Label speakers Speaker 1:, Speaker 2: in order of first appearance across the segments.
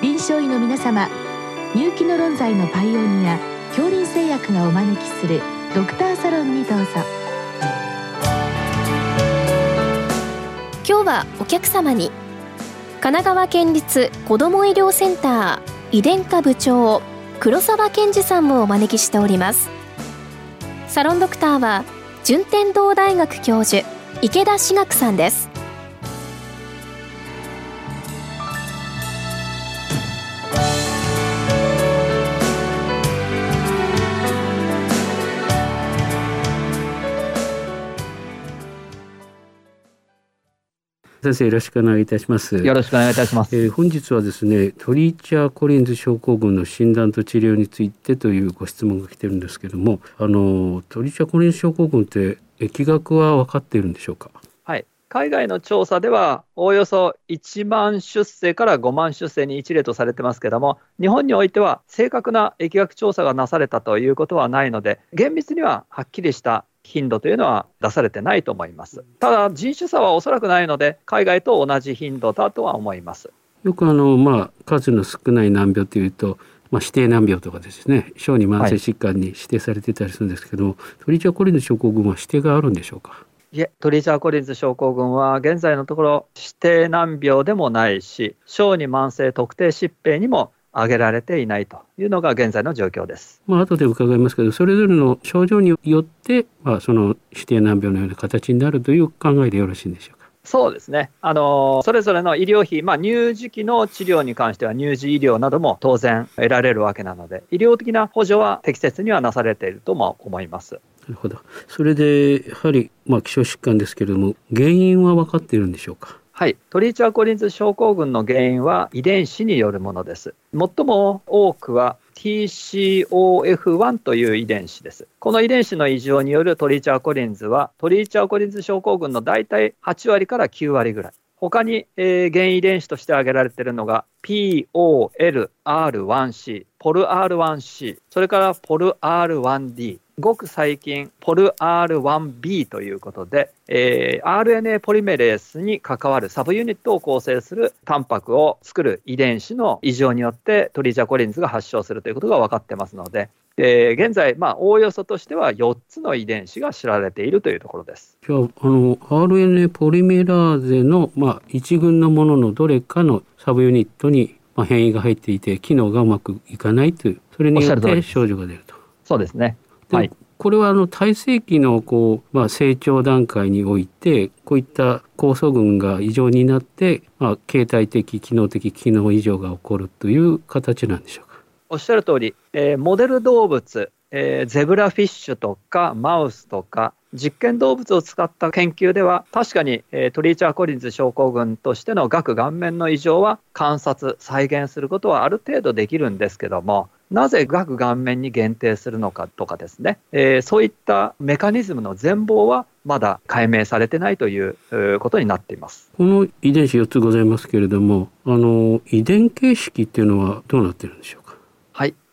Speaker 1: 臨床医の皆様入気の論剤のパイオニア恐林製薬がお招きするドクターサロンにどうぞ。
Speaker 2: 今日はお客様に神奈川県立子ども医療センター遺伝科部長黒沢健二さんもお招きしております。サロンドクターは順天堂大学教授池田志学さんです。
Speaker 3: 先生よろしくお願いいたします。
Speaker 4: よろしくお願いいたします、
Speaker 3: えー、本日はですねトリーチャーコリンズ症候群の診断と治療についてというご質問が来てるんですけどもあのトリーチャーコリンズ症候群って疫学は分かっているんでしょうか？
Speaker 4: はい。海外の調査ではおおよそ1万出生から5万出生に一例とされてますけども日本においては正確な疫学調査がなされたということはないので厳密にははっきりした頻度というのは出されてないと思います。ただ人種差はおそらくないので海外と同じ頻度だとは思います。
Speaker 3: よくあのまあ数の少ない難病というとまあ、指定難病とかですね小児慢性疾患に指定されてたりするんですけど、はい、トリチャコリンズ症候群は指定があるんでしょうか？
Speaker 4: いえトリチャコリンズ症候群は現在のところ指定難病でもないし小児慢性特定疾病にも挙げられていないというのが現在の状況です。
Speaker 3: まあ後で伺いますけど、それぞれの症状によって、まあその指定難病のような形になるという考えでよろしいんでしょうか？
Speaker 4: そうですね。あのそれぞれの医療費、まあ、乳児期の治療に関しては乳児医療なども当然得られるわけなので、医療的な補助は適切にはなされているとも思います。な
Speaker 3: るほど。それでやはりまあ希少疾患ですけれども、原因は分かっているんでしょうか？
Speaker 4: はい、トリーチャーコリンズ症候群の原因は遺伝子によるものです。最も多くは TCOF1 という遺伝子です。この遺伝子の異常によるトリーチャーコリンズは、トリーチャーコリンズ症候群の大体8割から9割ぐらい。他に、えー、原遺伝子として挙げられているのが POLR1C、ポル R1C、それからポル R1D、ごく最近、ポル R1B ということで、えー、RNA ポリメレースに関わるサブユニットを構成するタンパクを作る遺伝子の異常によってトリジャコリンズが発症するということが分かってますので、で現在、まあ、おおよそとしては4つの遺伝子が知られているというところです。
Speaker 3: じゃあ、あの RNA ポリメラーゼの、まあ、一群のもののどれかのサブユニットに、まあ、変異が入っていて、機能がうまくいかないという、それによって症状が出ると。
Speaker 4: そうですね。
Speaker 3: はい、これはあの体性期のこう、まあ、成長段階においてこういった酵素群が異常になって、まあ、形態的機能的機能異常が起こるという形なんでしょうか
Speaker 4: おっしゃる通り、えー、モデル動物、えー、ゼブラフィッシュとかマウスとか実験動物を使った研究では確かに、えー、トリーチャーコリンズ症候群としての顎顔面の異常は観察再現することはある程度できるんですけどもなぜ顎顔面に限定するのかとかですね、えー、そういったメカニズムの全貌はまだ解明されてないということになっています。
Speaker 3: この遺伝子4つございますけれどもあの遺伝形式っていうのはどうなってるんでしょうか、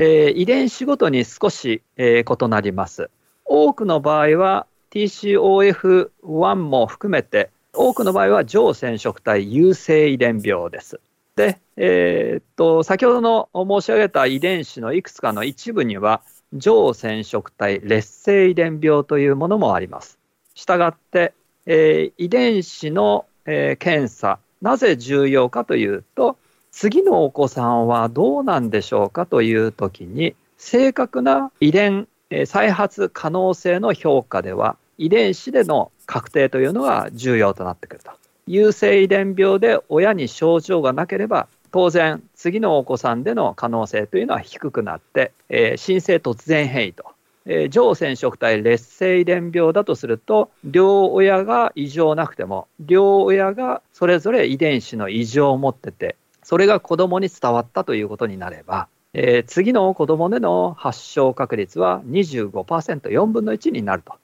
Speaker 4: えー、遺伝子ごとに少し、えー、異なります多くの場合は TCOF1 も含めて多くの場合は上染色体優性遺伝病ですで、えー、っと先ほどの申し上げた遺伝子のいくつかの一部には上染色体劣性遺伝病というものもあります。したがって、えー、遺伝子の、えー、検査なぜ重要かというと次のお子さんはどうなんでしょうかという時に正確な遺伝、再発可能性の評価では遺伝子での確定というのが重要となってくると。優性遺伝病で親に症状がなければ当然次のお子さんでの可能性というのは低くなって、えー、新生突然変異と、えー、上染色体劣性遺伝病だとすると両親が異常なくても両親がそれぞれ遺伝子の異常を持っててそれが子どもに伝わったということになれば、えー、次の子どもでの発症確率は 25%4 分の1になると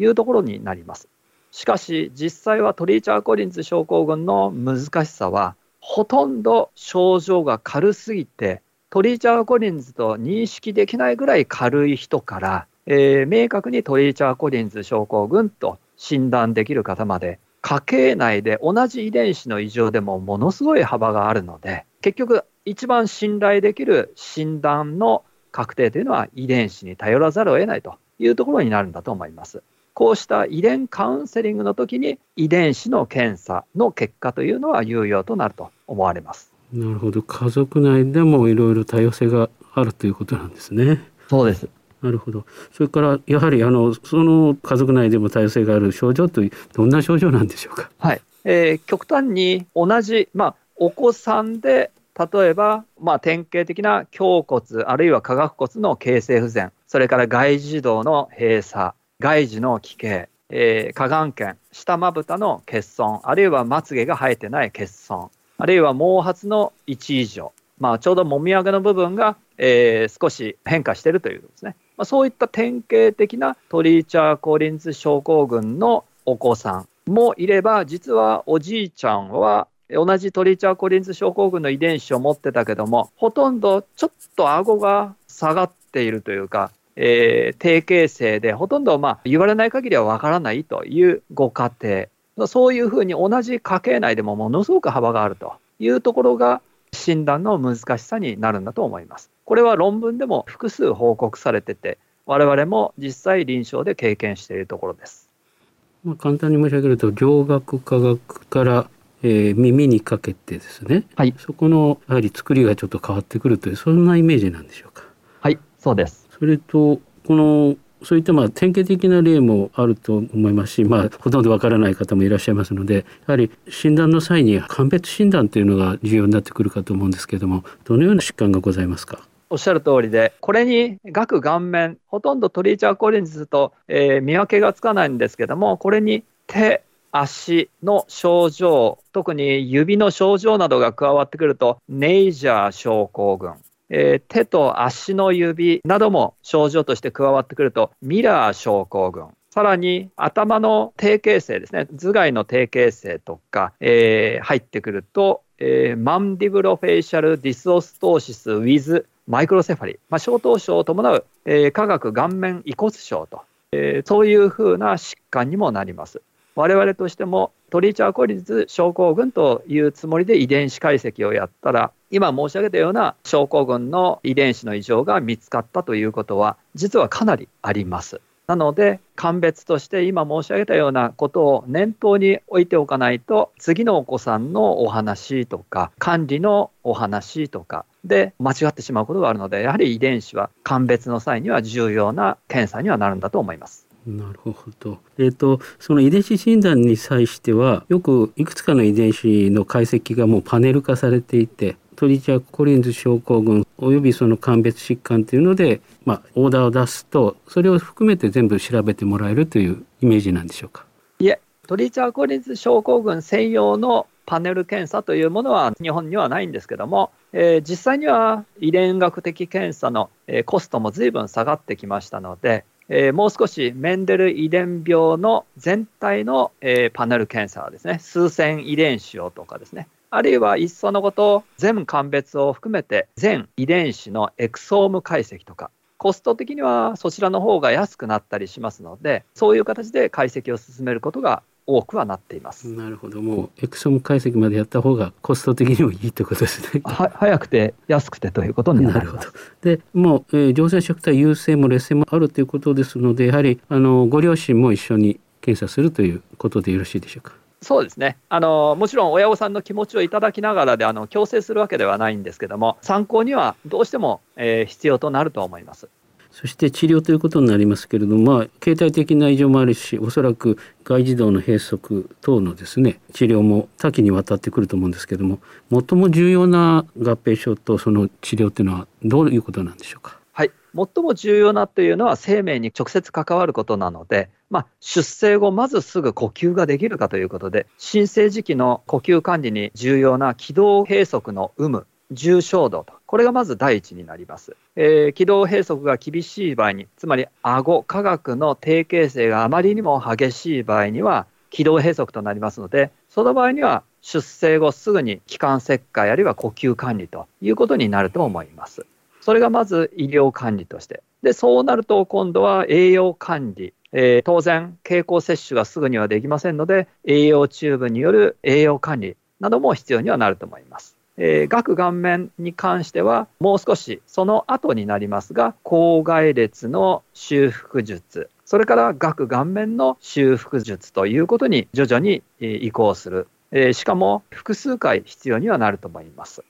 Speaker 4: いうところになります。しかし実際はトリーチャー・コリンズ症候群の難しさはほとんど症状が軽すぎてトリーチャー・コリンズと認識できないぐらい軽い人から、えー、明確にトリーチャー・コリンズ症候群と診断できる方まで家系内で同じ遺伝子の異常でもものすごい幅があるので結局一番信頼できる診断の確定というのは遺伝子に頼らざるを得ないというところになるんだと思います。こうした遺伝カウンセリングの時に遺伝子の検査の結果というのは有用となると思われます。
Speaker 3: なるほど家族内でもいろいろ多様性があるということなんですね。
Speaker 4: そうです
Speaker 3: なるほど。それからやはりあのその家族内でも多様性がある症状というどんな症状なんでしょうか？
Speaker 4: はい。えー、極端に同じまあお子さんで例えば、まあ、典型的な胸骨あるいは下顎骨の形成不全それから外耳道の閉鎖外耳の奇形、えー、下眼瞼下まぶたの欠損あるいはまつげが生えてない欠損あるいは毛髪の1以上、まあ、ちょうどもみあげの部分が、えー、少し変化しているということですね、まあ、そういった典型的なトリーチャー・コリンズ症候群のお子さんもいれば実はおじいちゃんは同じトリーチャー・コリンズ症候群の遺伝子を持ってたけども、ほとんどちょっと顎が下がっているというか、えー、低形成で、ほとんどまあ言われない限りはわからないというご家庭、そういうふうに同じ家系内でもものすごく幅があるというところが診断の難しさになるんだと思います。これは論文でも複数報告されてて、我々も実際臨床で経験しているところです。
Speaker 3: まあ、簡単に申し上げると、両学科学からえー、耳にかけてですね、はい、そこのやはり作りがちょっと変わってくるというそんなイメージなんでしょうか。
Speaker 4: はいそうです
Speaker 3: それとこのそういったまあ典型的な例もあると思いますし、まあ、ほとんどわからない方もいらっしゃいますのでやはり診断の際に鑑別診断というのが重要になってくるかと思うんですけれどもどのような疾患がございますか？
Speaker 4: おっしゃる通りで、これに顎顔面、ほとんどトリーチャーコリンズと、えー、見分けがつかないんですけども、これに手、足の症状、特に指の症状などが加わってくると、ネイジャー症候群、えー、手と足の指なども症状として加わってくると、ミラー症候群、さらに頭の低形成ですね、頭蓋の低形成とか、えー、入ってくると、えー、 Mandibulofacial Dysostosis with Microcephaly、まあ、小頭症を伴う、えー、下顎顔面異骨症と、えー、そういうふうな疾患にもなります。我々としてもトリーチャーコリンズ症候群というつもりで遺伝子解析をやったら今申し上げたような症候群の遺伝子の異常が見つかったということは実はかなりあります。なので鑑別として今申し上げたようなことを念頭に置いておかないと次のお子さんのお話とか管理のお話とかで間違ってしまうことがあるのでやはり遺伝子は鑑別の際には重要な検査にはなるんだと思います。
Speaker 3: なるほど。えっ、ー、と、その遺伝子診断に際しては、よくいくつかの遺伝子の解析がもうパネル化されていて、トリチャーコリンズ症候群およびその鑑別疾患というので、まあ、オーダーを出すと、それを含めて全部調べてもらえるというイメージなんでしょうか？
Speaker 4: いえ、トリチャーコリンズ症候群専用のパネル検査というものは日本にはないんですけども、えー、実際には遺伝学的検査の、コストも随分下がってきましたので、えー、もう少しメンデル遺伝病の全体の、えー、パネル検査ですね、数千遺伝子をとかですね、あるいはいっそのこと全鑑別を含めて全遺伝子のエクソーム解析とか、コスト的にはそちらの方が安くなったりしますので、そういう形で解析を進めることが多くはなっています。
Speaker 3: なるほど、もうエクソム解析までやった方がコスト的にもいいってことですね。
Speaker 4: は早くて安くてということになります。
Speaker 3: で、もう、えー、常在食体優勢も劣勢もあるということですので、やはりあのご両親も一緒に検査するということでよろしいでしょうか？
Speaker 4: そうですねあのもちろん親御さんの気持ちをいただきながらであの強制するわけではないんですけども参考にはどうしても、えー、必要となると思います。
Speaker 3: そして治療ということになりますけれども、まあ、形態的な異常もあるしおそらく外耳道の閉塞等のですね治療も多岐にわたってくると思うんですけども最も重要な合併症とその治療というのはどういうことなんでしょうか？
Speaker 4: はい最も重要なというのは生命に直接関わることなので、まあ、出生後まずすぐ呼吸ができるかということで新生児期の呼吸管理に重要な気道閉塞の有無重症度と、これがまず第一になります。えー、気道閉塞が厳しい場合に、つまり顎、科学の低形成があまりにも激しい場合には、気道閉塞となりますので、その場合には出生後すぐに気管切開あるいは呼吸管理ということになると思います。それがまず医療管理として。で、そうなると今度は栄養管理。えー、当然、経口摂取がすぐにはできませんので、栄養チューブによる栄養管理なども必要にはなると思います。えー、顎顔面に関してはもう少しその後になりますが口外列の修復術それから顎顔面の修復術ということに徐々に移行する、えー、しかも複数回必要にはなると思います。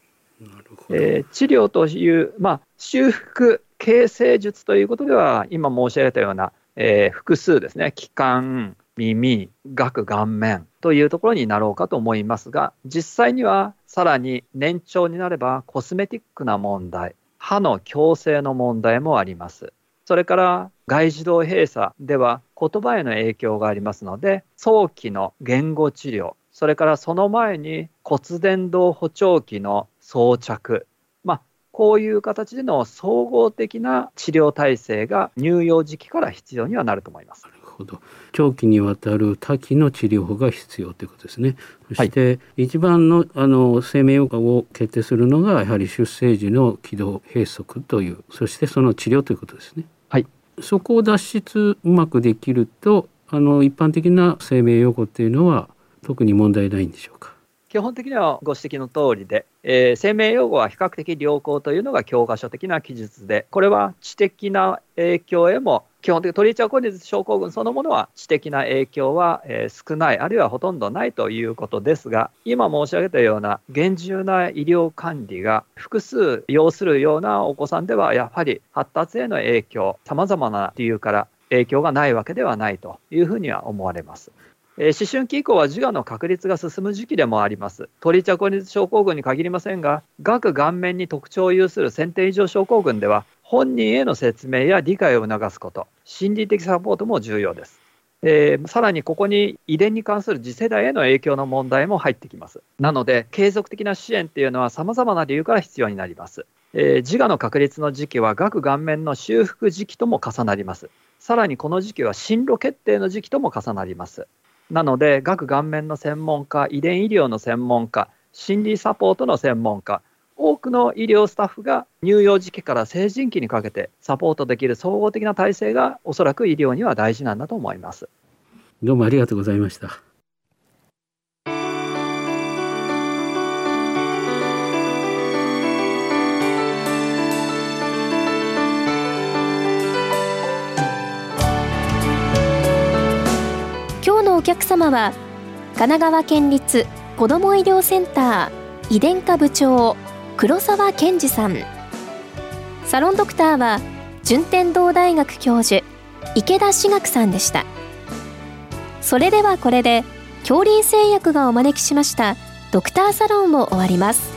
Speaker 4: えー、治療という、まあ、修復形成術ということでは今申し上げたような、えー、複数ですね。気管耳顎顔面というところになろうかと思いますが実際にはさらに年長になればコスメティックな問題歯の矯正の問題もあります。それから外耳道閉鎖では言葉への影響がありますので早期の言語治療それからその前に骨伝導補聴器の装着まあこういう形での総合的な治療体制が乳幼児期から必要にはなると思います。
Speaker 3: ほど長期にわたる多岐の治療法が必要ということですね。そして、一番のあの生命予後を決定するのがやはり出生時の気道閉塞というそしてその治療ということですね。
Speaker 4: はい、
Speaker 3: そこを脱出うまくできるとあの一般的な生命予後っていうのは特に問題ないんでしょうか。
Speaker 4: 基本的にはご指摘の通りで、えー、生命用語は比較的良好というのが教科書的な記述で、これは知的な影響へも、基本的にトリーチャーコニズ症候群そのものは知的な影響は、えー、少ない、あるいはほとんどないということですが、今申し上げたような厳重な医療管理が複数要するようなお子さんでは、やはり発達への影響、さまざまな理由から影響がないわけではないというふうには思われます。え、思春期以降は自我の確立が進む時期でもあります。トリチャコニズ症候群に限りませんが、顎顔面に特徴を有する先天異常症候群では、本人への説明や理解を促すこと、心理的サポートも重要です。えー、さらにここに遺伝に関する次世代への影響の問題も入ってきます。なので、継続的な支援っていうのは様々な理由から必要になります。えー、自我の確立の時期は顎顔面の修復時期とも重なります。さらにこの時期は進路決定の時期とも重なります。なので、顎顔面の専門家、遺伝医療の専門家、心理サポートの専門家、多くの医療スタッフが乳幼児期から成人期にかけてサポートできる総合的な体制がおそらく医療には大事なんだと思います。
Speaker 3: どうもありがとうございました。
Speaker 2: 客様は神奈川県立子ども医療センター遺伝科部長黒沢健二さん。サロンドクターは順天堂大学教授池田志学さんでした。それではこれで恐竜製薬がお招きしましたドクターサロンを終わります。